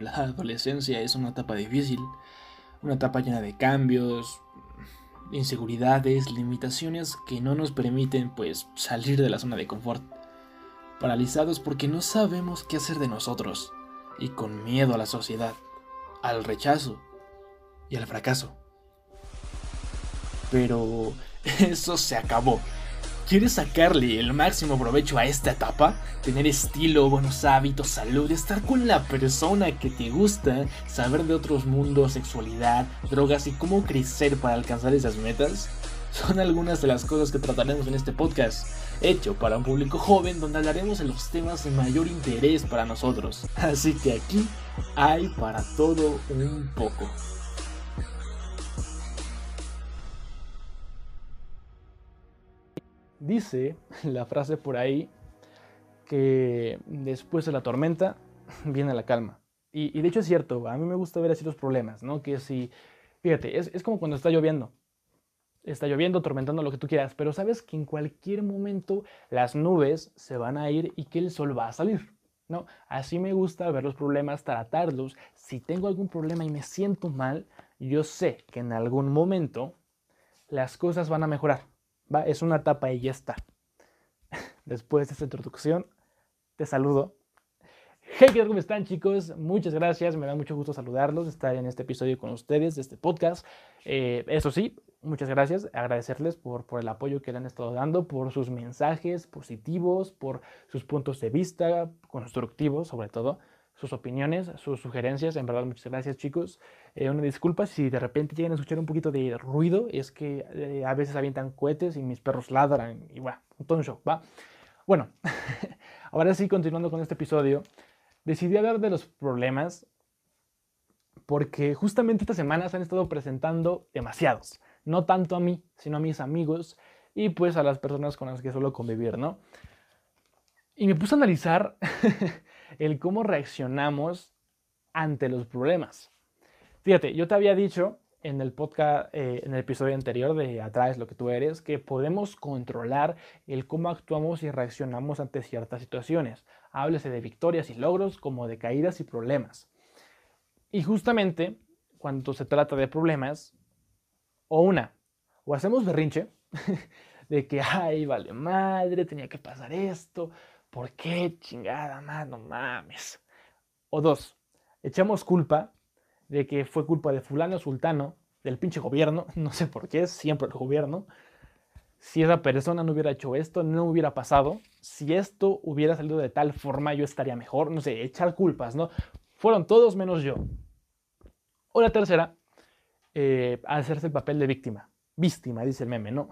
la adolescencia es una etapa difícil, una etapa llena de cambios, inseguridades, limitaciones que no nos permiten pues salir de la zona de confort. Paralizados porque no sabemos qué hacer de nosotros y con miedo a la sociedad, al rechazo y al fracaso. Pero eso se acabó. ¿Quieres sacarle el máximo provecho a esta etapa? Tener estilo, buenos hábitos, salud, estar con la persona que te gusta, saber de otros mundos, sexualidad, drogas y cómo crecer para alcanzar esas metas? Son algunas de las cosas que trataremos en este podcast, hecho para un público joven donde hablaremos de los temas de mayor interés para nosotros. Así que aquí hay para todo un poco. Dice la frase por ahí que después de la tormenta viene la calma. Y, de hecho es cierto, a mí me gusta ver así los problemas, ¿no? Que si, fíjate, es, es como cuando está lloviendo. Está lloviendo, tormentando lo que tú quieras, pero sabes que en cualquier momento las nubes se van a ir y que el sol va a salir. ¿no? Así me gusta ver los problemas, tratarlos. Si tengo algún problema y me siento mal, yo sé que en algún momento las cosas van a mejorar. ¿Va? Es una etapa y ya está. Después de esta introducción, te saludo. Hey, ¿qué tal? ¿Cómo están chicos? Muchas gracias, me da mucho gusto saludarlos, estar en este episodio con ustedes, de este podcast. Eh, eso sí, muchas gracias, agradecerles por, por el apoyo que le han estado dando, por sus mensajes positivos, por sus puntos de vista constructivos sobre todo sus opiniones, sus sugerencias. En verdad, muchas gracias, chicos. Eh, una disculpa si de repente llegan a escuchar un poquito de ruido, es que eh, a veces avientan cohetes y mis perros ladran y bueno, un shock, ¿va? Bueno, ahora sí, continuando con este episodio, decidí hablar de los problemas porque justamente estas semanas han estado presentando demasiados. No tanto a mí, sino a mis amigos y pues a las personas con las que suelo convivir, ¿no? Y me puse a analizar el cómo reaccionamos ante los problemas. Fíjate, yo te había dicho en el podcast, eh, en el episodio anterior de Atrás lo que tú eres, que podemos controlar el cómo actuamos y reaccionamos ante ciertas situaciones. Háblese de victorias y logros como de caídas y problemas. Y justamente cuando se trata de problemas, o una, o hacemos berrinche de que, ay, vale madre, tenía que pasar esto, ¿Por qué chingada más? No mames. O dos, echamos culpa de que fue culpa de fulano sultano, del pinche gobierno, no sé por qué, siempre el gobierno. Si esa persona no hubiera hecho esto, no hubiera pasado. Si esto hubiera salido de tal forma, yo estaría mejor. No sé, echar culpas, ¿no? Fueron todos menos yo. O la tercera, eh, hacerse el papel de víctima. Víctima, dice el meme, ¿no?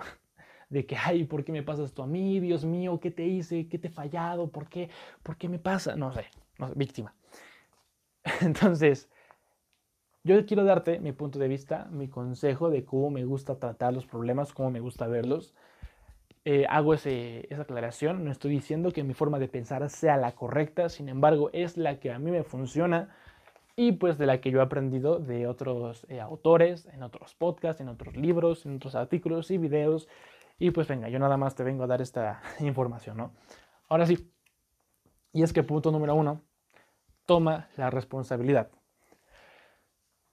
De que, ay, ¿por qué me pasa esto a mí? Dios mío, ¿qué te hice? ¿Qué te he fallado? ¿Por qué? ¿Por qué me pasa? No sé, no sé víctima. Entonces, yo quiero darte mi punto de vista, mi consejo de cómo me gusta tratar los problemas, cómo me gusta verlos. Eh, hago ese, esa aclaración, no estoy diciendo que mi forma de pensar sea la correcta, sin embargo, es la que a mí me funciona y pues de la que yo he aprendido de otros eh, autores, en otros podcasts, en otros libros, en otros artículos y videos y pues venga, yo nada más te vengo a dar esta información, ¿no? Ahora sí, y es que punto número uno, toma la responsabilidad.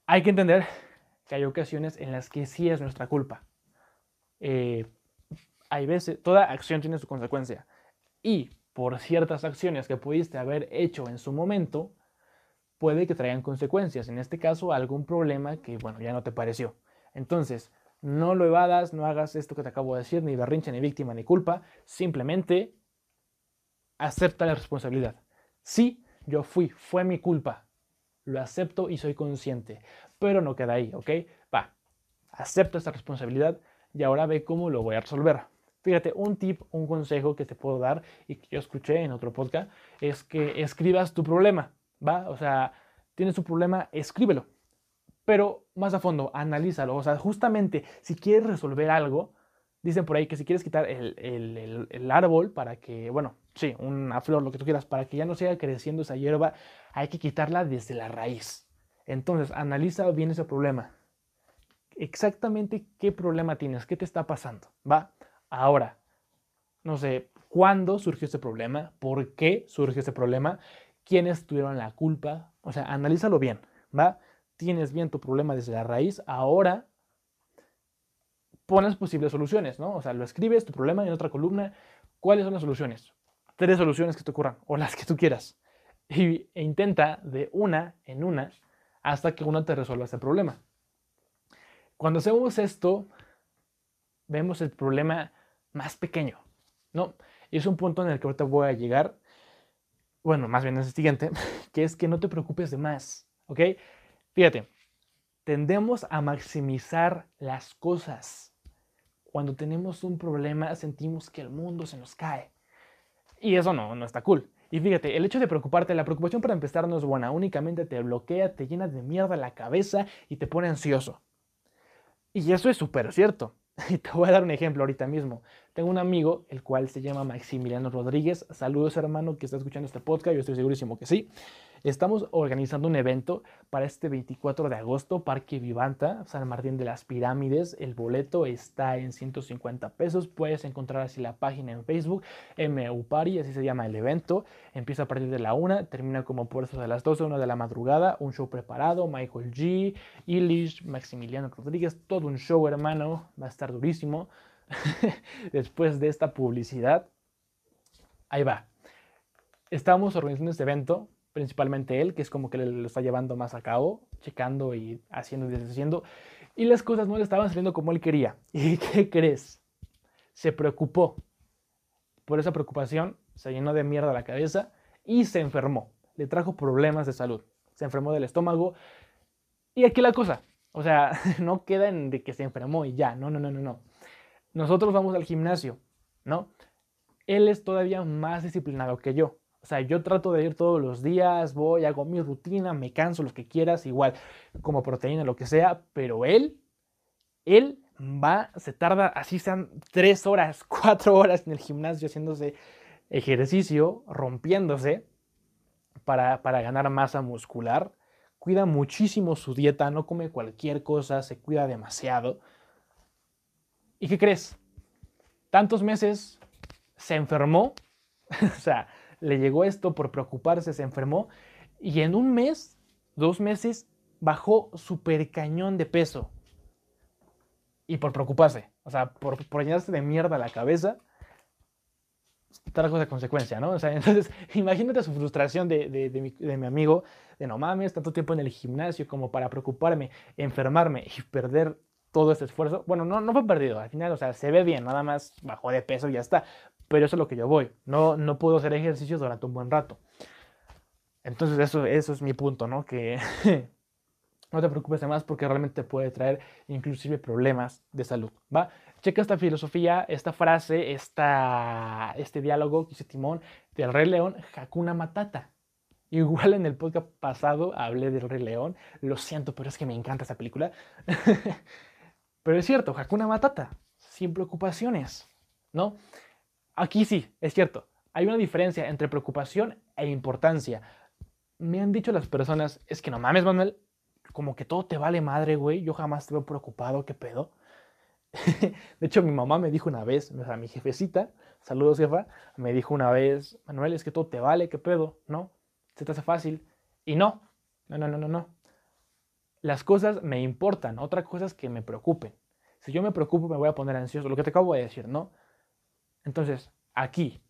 Hay que entender que hay ocasiones en las que sí es nuestra culpa. Eh, hay veces, toda acción tiene su consecuencia. Y por ciertas acciones que pudiste haber hecho en su momento, puede que traigan consecuencias. En este caso, algún problema que, bueno, ya no te pareció. Entonces, no lo evadas, no hagas esto que te acabo de decir, ni berrinche, ni víctima, ni culpa. Simplemente acepta la responsabilidad. Sí, yo fui, fue mi culpa. Lo acepto y soy consciente. Pero no queda ahí, ¿ok? Va, acepta esta responsabilidad y ahora ve cómo lo voy a resolver. Fíjate, un tip, un consejo que te puedo dar y que yo escuché en otro podcast es que escribas tu problema, ¿va? O sea, tienes un problema, escríbelo pero más a fondo, analízalo. O sea, justamente si quieres resolver algo, dicen por ahí que si quieres quitar el, árbol para que, bueno, sí, una flor, lo que tú quieras, para que ya no siga creciendo esa hierba, hay que quitarla desde la raíz. Entonces, analiza bien ese problema. Exactamente qué problema tienes, qué te está pasando, ¿va? Ahora, no sé, ¿cuándo surgió ese problema? ¿Por qué surgió ese problema? quiénes tuvieron la culpa. O sea, analízalo bien, ¿va? Tienes bien tu problema desde la raíz. Ahora pones posibles soluciones, ¿no? O sea, lo escribes, tu problema en otra columna. ¿Cuáles son las soluciones? Tres soluciones que te ocurran, o las que tú quieras. Y, e intenta de una en una hasta que una te resuelva ese problema. Cuando hacemos esto, vemos el problema más pequeño, ¿no? Y es un punto en el que ahorita voy a llegar, bueno, más bien es el siguiente, que es que no te preocupes de más, ¿ok? Fíjate, tendemos a maximizar las cosas. Cuando tenemos un problema sentimos que el mundo se nos cae. Y eso no, no está cool. Y fíjate, el hecho de preocuparte, la preocupación para empezar no es buena, únicamente te bloquea, te llena de mierda la cabeza y te pone ansioso. Y eso es súper cierto. Y te voy a dar un ejemplo ahorita mismo. Tengo un amigo, el cual se llama Maximiliano Rodríguez. Saludos hermano que está escuchando este podcast, yo estoy segurísimo que sí. Estamos organizando un evento para este 24 de agosto, Parque Vivanta, San Martín de las Pirámides. El boleto está en 150 pesos. Puedes encontrar así la página en Facebook, MU Party, así se llama el evento. Empieza a partir de la 1, termina como por eso de las 12, 1 de la madrugada. Un show preparado, Michael G, Illich, Maximiliano Rodríguez, todo un show, hermano. Va a estar durísimo. Después de esta publicidad, ahí va. Estamos organizando este evento principalmente él, que es como que lo está llevando más a cabo, checando y haciendo y deshaciendo. Y las cosas no le estaban saliendo como él quería. ¿Y qué crees? Se preocupó. Por esa preocupación se llenó de mierda la cabeza y se enfermó. Le trajo problemas de salud. Se enfermó del estómago. Y aquí la cosa. O sea, no queda en de que se enfermó y ya. No, no, no, no, no. Nosotros vamos al gimnasio, ¿no? Él es todavía más disciplinado que yo. O sea, yo trato de ir todos los días, voy, hago mi rutina, me canso, lo que quieras, igual como proteína, lo que sea, pero él, él va, se tarda, así sean tres horas, cuatro horas en el gimnasio haciéndose ejercicio, rompiéndose para, para ganar masa muscular. Cuida muchísimo su dieta, no come cualquier cosa, se cuida demasiado. ¿Y qué crees? Tantos meses se enfermó, o sea, le llegó esto por preocuparse, se enfermó y en un mes, dos meses, bajó súper cañón de peso. Y por preocuparse, o sea, por, por llenarse de mierda la cabeza, trajo esa consecuencia, ¿no? O sea, entonces, imagínate su frustración de, de, de, mi, de, mi, amigo, de no mames, tanto tiempo en el gimnasio como para preocuparme, enfermarme y perder todo ese esfuerzo. Bueno, no, no fue perdido, al final, o sea, se ve bien, nada más bajó de peso y ya está. Pero eso es lo que yo voy. No, no puedo hacer ejercicios durante un buen rato. Entonces eso, eso es mi punto, ¿no? Que no te preocupes de más porque realmente puede traer inclusive problemas de salud, ¿va? Checa esta filosofía, esta frase, esta, este diálogo que hizo Timón del Rey León, Hakuna Matata. Igual en el podcast pasado hablé del Rey León, lo siento, pero es que me encanta esa película. pero es cierto, Hakuna Matata, sin preocupaciones, ¿no? Aquí sí, es cierto. Hay una diferencia entre preocupación e importancia. Me han dicho las personas, es que no mames, Manuel, como que todo te vale madre, güey. Yo jamás te veo preocupado, ¿qué pedo? de hecho, mi mamá me dijo una vez, o sea, mi jefecita, saludos jefa, me dijo una vez, Manuel, es que todo te vale, ¿qué pedo? ¿No? Se te hace fácil. Y no, no, no, no, no, no. Las cosas me importan, otra cosa es que me preocupen. Si yo me preocupo, me voy a poner ansioso, lo que te acabo de decir, ¿no? Entonces, aquí,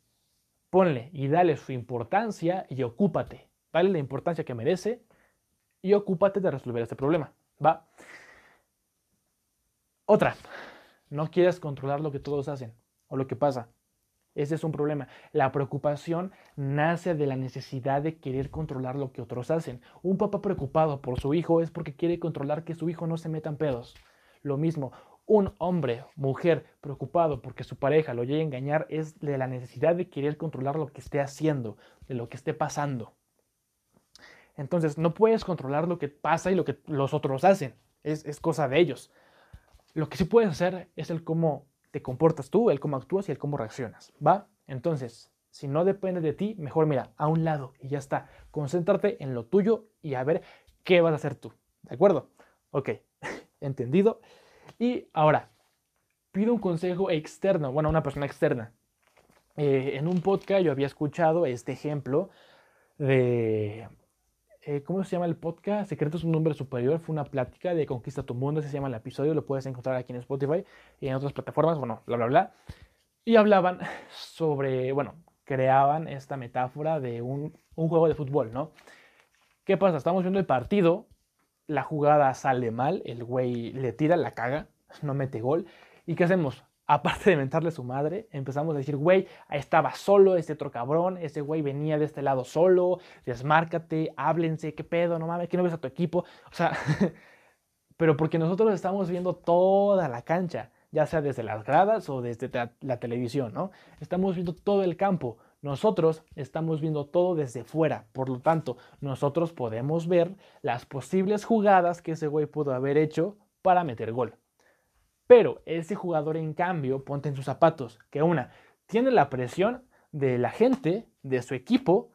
ponle y dale su importancia y ocúpate. Dale la importancia que merece y ocúpate de resolver este problema. ¿Va? Otra, no quieres controlar lo que todos hacen o lo que pasa. Ese es un problema. La preocupación nace de la necesidad de querer controlar lo que otros hacen. Un papá preocupado por su hijo es porque quiere controlar que su hijo no se meta en pedos. Lo mismo, un hombre, mujer, preocupado porque su pareja lo llegue a engañar es de la necesidad de querer controlar lo que esté haciendo, de lo que esté pasando. Entonces, no puedes controlar lo que pasa y lo que los otros hacen. Es, es cosa de ellos. Lo que sí puedes hacer es el cómo te comportas tú, el cómo actúas y el cómo reaccionas. ¿Va? Entonces, si no depende de ti, mejor mira a un lado y ya está. Concéntrate en lo tuyo y a ver qué vas a hacer tú. ¿De acuerdo? Ok, entendido. Y ahora, pido un consejo externo, bueno, una persona externa. Eh, en un podcast yo había escuchado este ejemplo de... Eh, ¿Cómo se llama el podcast? Secretos un nombre superior. Fue una plática de Conquista tu Mundo. Ese se llama el episodio. Lo puedes encontrar aquí en Spotify y en otras plataformas. Bueno, bla, bla, bla. Y hablaban sobre, bueno, creaban esta metáfora de un, un juego de fútbol, ¿no? ¿Qué pasa? Estamos viendo el partido, la jugada sale mal, el güey le tira, la caga, no mete gol. ¿Y qué hacemos? Aparte de mentarle a su madre, empezamos a decir, güey, estaba solo este otro cabrón, ese güey venía de este lado solo, desmárcate, háblense, qué pedo, no mames, que no ves a tu equipo. O sea, pero porque nosotros estamos viendo toda la cancha ya sea desde las gradas o desde la televisión, ¿no? Estamos viendo todo el campo. Nosotros estamos viendo todo desde fuera, por lo tanto, nosotros podemos ver las posibles jugadas que ese güey pudo haber hecho para meter gol. Pero ese jugador, en cambio, ponte en sus zapatos, que una, tiene la presión de la gente, de su equipo,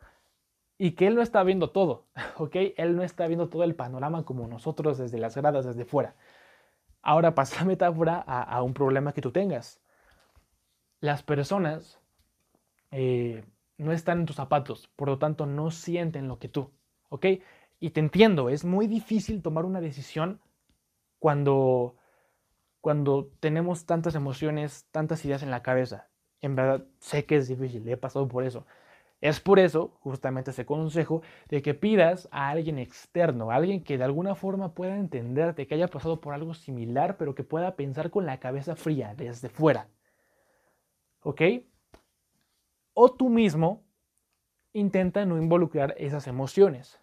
y que él no está viendo todo, ¿ok? Él no está viendo todo el panorama como nosotros desde las gradas, desde fuera. Ahora pasa la metáfora a, un problema que tú tengas. Las personas eh, no están en tus zapatos, por lo tanto no sienten lo que tú, ¿ok? Y te entiendo, es muy difícil tomar una decisión cuando, cuando tenemos tantas emociones, tantas ideas en la cabeza. En verdad, sé que es difícil, he pasado por eso. Es por eso, justamente ese consejo, de que pidas a alguien externo, a alguien que de alguna forma pueda entenderte, que haya pasado por algo similar, pero que pueda pensar con la cabeza fría, desde fuera. ¿Ok? O tú mismo intenta no involucrar esas emociones.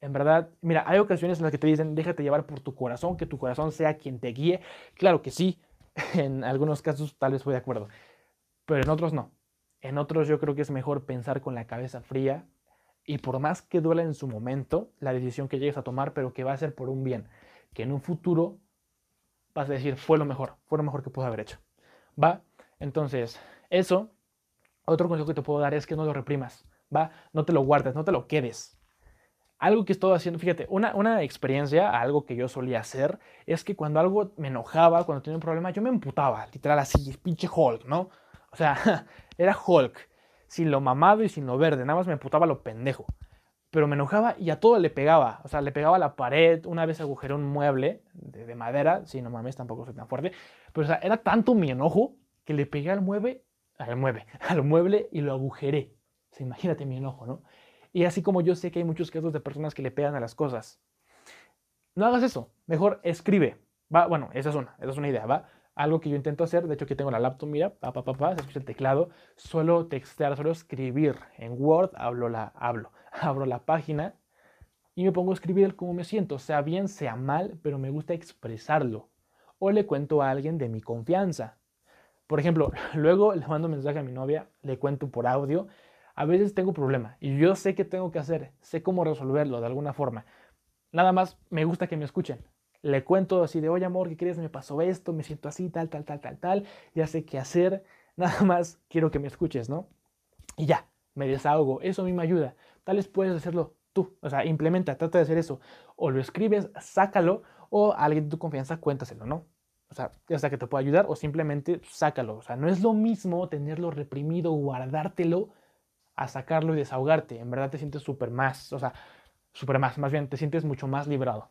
En verdad, mira, hay ocasiones en las que te dicen, déjate llevar por tu corazón, que tu corazón sea quien te guíe. Claro que sí, en algunos casos tal vez estoy de acuerdo, pero en otros no. En otros yo creo que es mejor pensar con la cabeza fría y por más que duela en su momento la decisión que llegues a tomar, pero que va a ser por un bien, que en un futuro vas a decir fue lo mejor, fue lo mejor que pude haber hecho. ¿Va? Entonces, eso, otro consejo que te puedo dar es que no lo reprimas, ¿va? No te lo guardes, no te lo quedes. Algo que estoy haciendo, fíjate, una, una experiencia, algo que yo solía hacer, es que cuando algo me enojaba, cuando tenía un problema, yo me emputaba, literal así, pinche Hulk, ¿no? O sea, era Hulk, sin lo mamado y sin lo verde, nada más me emputaba lo pendejo. Pero me enojaba y a todo le pegaba. O sea, le pegaba a la pared, una vez agujeré un mueble de, madera, si no mames, tampoco soy tan fuerte. Pero era tanto mi enojo que le pegué al mueble, al mueble, al mueble y lo agujeré. O sea, imagínate mi enojo, ¿no? Y así como yo sé que hay muchos casos de personas que le pegan a las cosas. No hagas eso, mejor escribe. Va, bueno, esa es una, esa es una idea, ¿va? algo que yo intento hacer, de hecho aquí tengo la laptop, mira, pa, pa, pa, se escucha el teclado, suelo textear, suelo escribir en Word, hablo la, hablo, abro la página y me pongo a escribir cómo me siento, sea bien, sea mal, pero me gusta expresarlo. O le cuento a alguien de mi confianza. Por ejemplo, luego le mando un mensaje a mi novia, le cuento por audio, a veces tengo problema y yo sé qué tengo que hacer, sé cómo resolverlo de alguna forma. Nada más me gusta que me escuchen le cuento así de, oye amor, ¿qué crees? Me pasó esto, me siento así, tal, tal, tal, tal, tal, ya sé qué hacer, nada más quiero que me escuches, ¿no? Y ya, me desahogo, eso a mí me ayuda. Tal vez puedes hacerlo tú, o sea, implementa, trata de hacer eso. O lo escribes, sácalo, o a alguien de tu confianza cuéntaselo, ¿no? O sea, ya sea que te pueda ayudar o simplemente sácalo. O sea, no es lo mismo tenerlo reprimido, guardártelo, a sacarlo y desahogarte. En verdad te sientes súper más, o sea, súper más, más bien te sientes mucho más librado.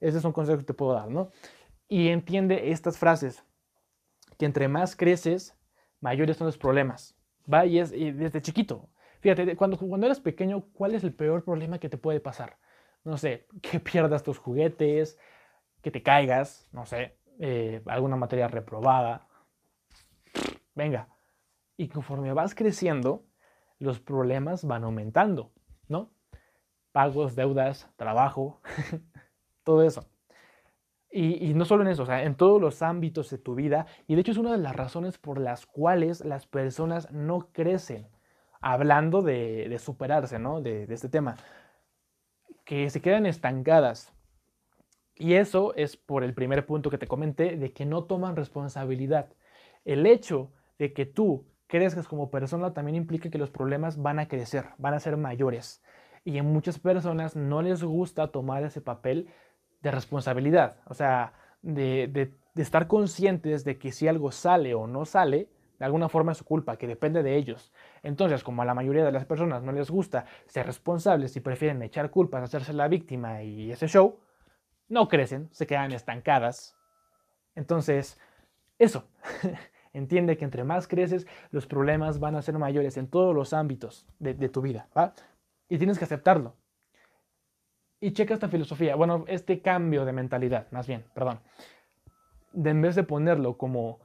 Ese es un consejo que te puedo dar, ¿no? Y entiende estas frases, que entre más creces, mayores son los problemas. ¿Va? Y es desde chiquito. Fíjate, cuando, cuando eres pequeño, ¿cuál es el peor problema que te puede pasar? No sé, que pierdas tus juguetes, que te caigas, no sé, eh, alguna materia reprobada. Venga. Y conforme vas creciendo, los problemas van aumentando, ¿no? Pagos, deudas, trabajo, todo eso. Y, no solo en eso, o sea, en todos los ámbitos de tu vida. Y de hecho es una de las razones por las cuales las personas no crecen. Hablando de, superarse, ¿no? De, de, este tema. Que se quedan estancadas. Y eso es por el primer punto que te comenté, de que no toman responsabilidad. El hecho de que tú crezcas como persona también implica que los problemas van a crecer, van a ser mayores. Y en muchas personas no les gusta tomar ese papel de responsabilidad, o sea, de, estar conscientes de que si algo sale o no sale, De alguna forma es su culpa, que depende de ellos. Entonces, como a la mayoría de las personas no les gusta ser responsables y prefieren echar culpas, hacerse la víctima y ese show, no crecen, se quedan estancadas. Entonces, eso. Entiende que entre más creces, los problemas van a ser mayores en todos los ámbitos de, tu vida, ¿va? Y tienes que aceptarlo. Y checa esta filosofía, bueno, este cambio de mentalidad, más bien, perdón. De en vez de ponerlo como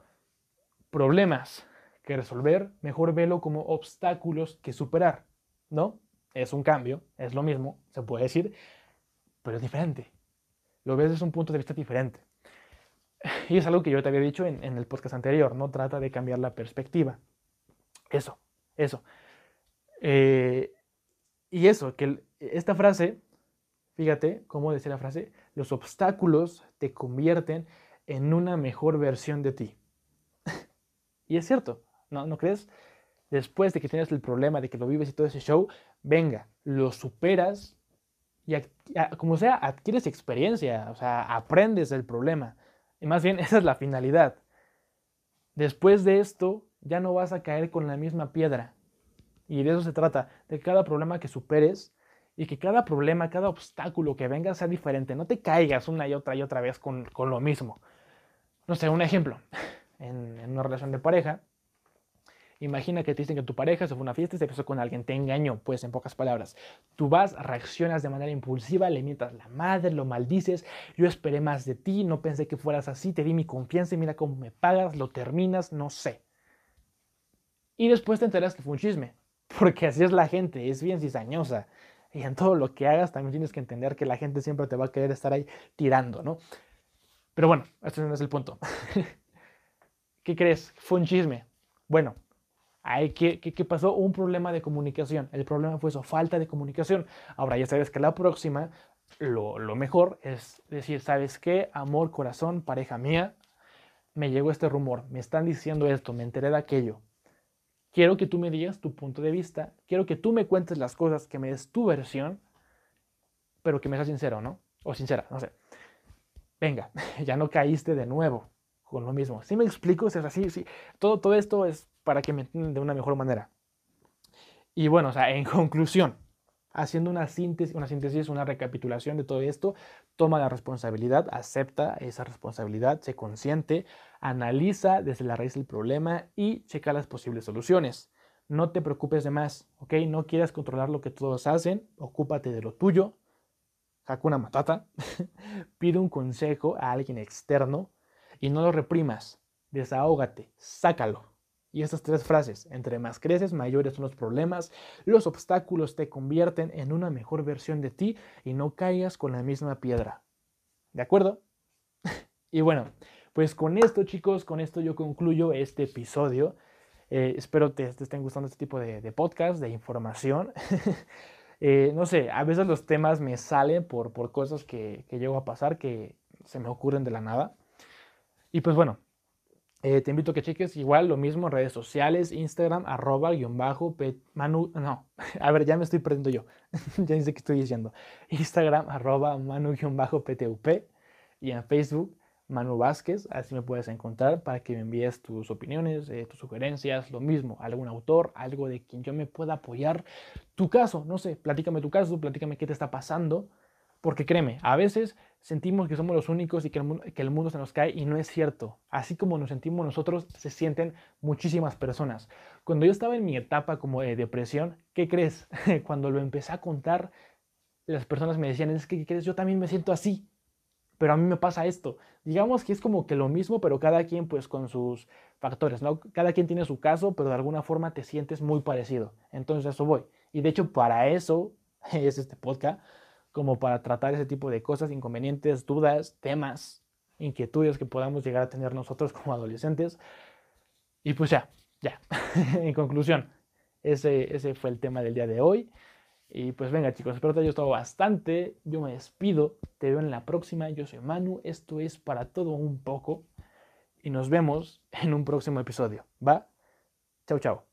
problemas que resolver, mejor velo como obstáculos que superar, ¿no? Es un cambio, es lo mismo, se puede decir, pero es diferente. Lo ves desde un punto de vista diferente. Y es algo que yo te había dicho en, el podcast anterior, no trata de cambiar la perspectiva. Eso, eso. Eh, y eso, que esta frase, fíjate cómo decía la frase, los obstáculos te convierten en una mejor versión de ti. y es cierto, ¿no, ¿no crees? Después de que tienes el problema, de que lo vives y todo ese show, venga, lo superas y como sea, adquieres experiencia, o sea, aprendes del problema. Y más bien, esa es la finalidad. Después de esto, ya no vas a caer con la misma piedra. Y de eso se trata, de cada problema que superes y que cada problema, cada obstáculo que venga sea diferente. No te caigas una y otra y otra vez con, lo mismo. No sé, un ejemplo. En una relación de pareja, Imagina que te dicen que tu pareja se fue a una fiesta y se besó con alguien, te engañó, pues en pocas palabras. Tú vas, reaccionas de manera impulsiva, le mientas la madre, lo maldices, yo esperé más de ti, no pensé que fueras así, te di mi confianza y mira cómo me pagas, lo terminas, no sé. Y después te enteras que fue un chisme, porque así es la gente, es bien cizañosa. Y en todo lo que hagas también tienes que entender que la gente siempre te va a querer estar ahí tirando, ¿no? Pero bueno, este no es el punto. ¿Qué crees? Fue un chisme. Bueno, ¿qué, pasó? Un problema de comunicación. El problema fue eso, falta de comunicación. Ahora ya sabes que la próxima, lo, lo mejor es decir, ¿sabes qué? Amor, corazón, pareja mía, me llegó este rumor, me están diciendo esto, me enteré de aquello. Quiero que tú me digas tu punto de vista, quiero que tú me cuentes las cosas, que me des tu versión, pero que me seas sincero, ¿no? O sincera, no sé. Venga, ya no caíste de nuevo con lo mismo. Si me explico, es así, sí. Todo, todo esto es para que me entiendan de una mejor manera. Y bueno, o sea, en conclusión, haciendo una síntesis, una síntesis, una recapitulación de todo esto, toma la responsabilidad, acepta esa responsabilidad, se consciente, analiza desde la raíz del problema y checa las posibles soluciones. No te preocupes de más, ¿ok? No quieras controlar lo que todos hacen, ocúpate de lo tuyo. Hakuna Matata. Pide un consejo a alguien externo y no lo reprimas. Desahógate, sácalo. Y estas tres frases, entre más creces, mayores son los problemas, los obstáculos te convierten en una mejor versión de ti y no caigas con la misma piedra. ¿De acuerdo? y bueno, pues con esto chicos, con esto yo concluyo este episodio. Eh, espero te, te, estén gustando este tipo de, podcast, de información. Eh, no sé, a veces los temas me salen por, por cosas que, que llego a pasar que se me ocurren de la nada. Y pues bueno, eh, te invito a que cheques igual lo mismo en redes sociales, Instagram, arroba, guion bajo, manu, no, a ver, ya me estoy perdiendo yo, ya ni sé qué estoy diciendo. Instagram, arroba, manu, guion bajo, ptup, y en Facebook, Manu Vázquez, así me puedes encontrar para que me envíes tus opiniones, eh, tus sugerencias, lo mismo, algún autor, algo de quien yo me pueda apoyar. Tu caso, no sé, platícame tu caso, platícame qué te está pasando, porque créeme, a veces sentimos que somos los únicos y que el, mundo, se nos cae y no es cierto. Así como nos sentimos nosotros, se sienten muchísimas personas. Cuando yo estaba en mi etapa como de depresión, ¿qué crees? Cuando lo empecé a contar, las personas me decían, es que, ¿qué crees? Yo también me siento así, pero a mí me pasa esto. Digamos que es como que lo mismo, pero cada quien pues con sus factores, ¿no? Cada quien tiene su caso, pero de alguna forma te sientes muy parecido. Entonces a eso voy. Y de hecho para eso es este podcast como para tratar ese tipo de cosas, inconvenientes, dudas, temas, inquietudes que podamos llegar a tener nosotros como adolescentes. Y pues ya, ya, en conclusión, ese, ese fue el tema del día de hoy. Y pues venga chicos, espero que haya gustado bastante. Yo me despido, te veo en la próxima. Yo soy Manu, esto es para todo un poco. Y nos vemos en un próximo episodio. ¿Va? Chao, chao.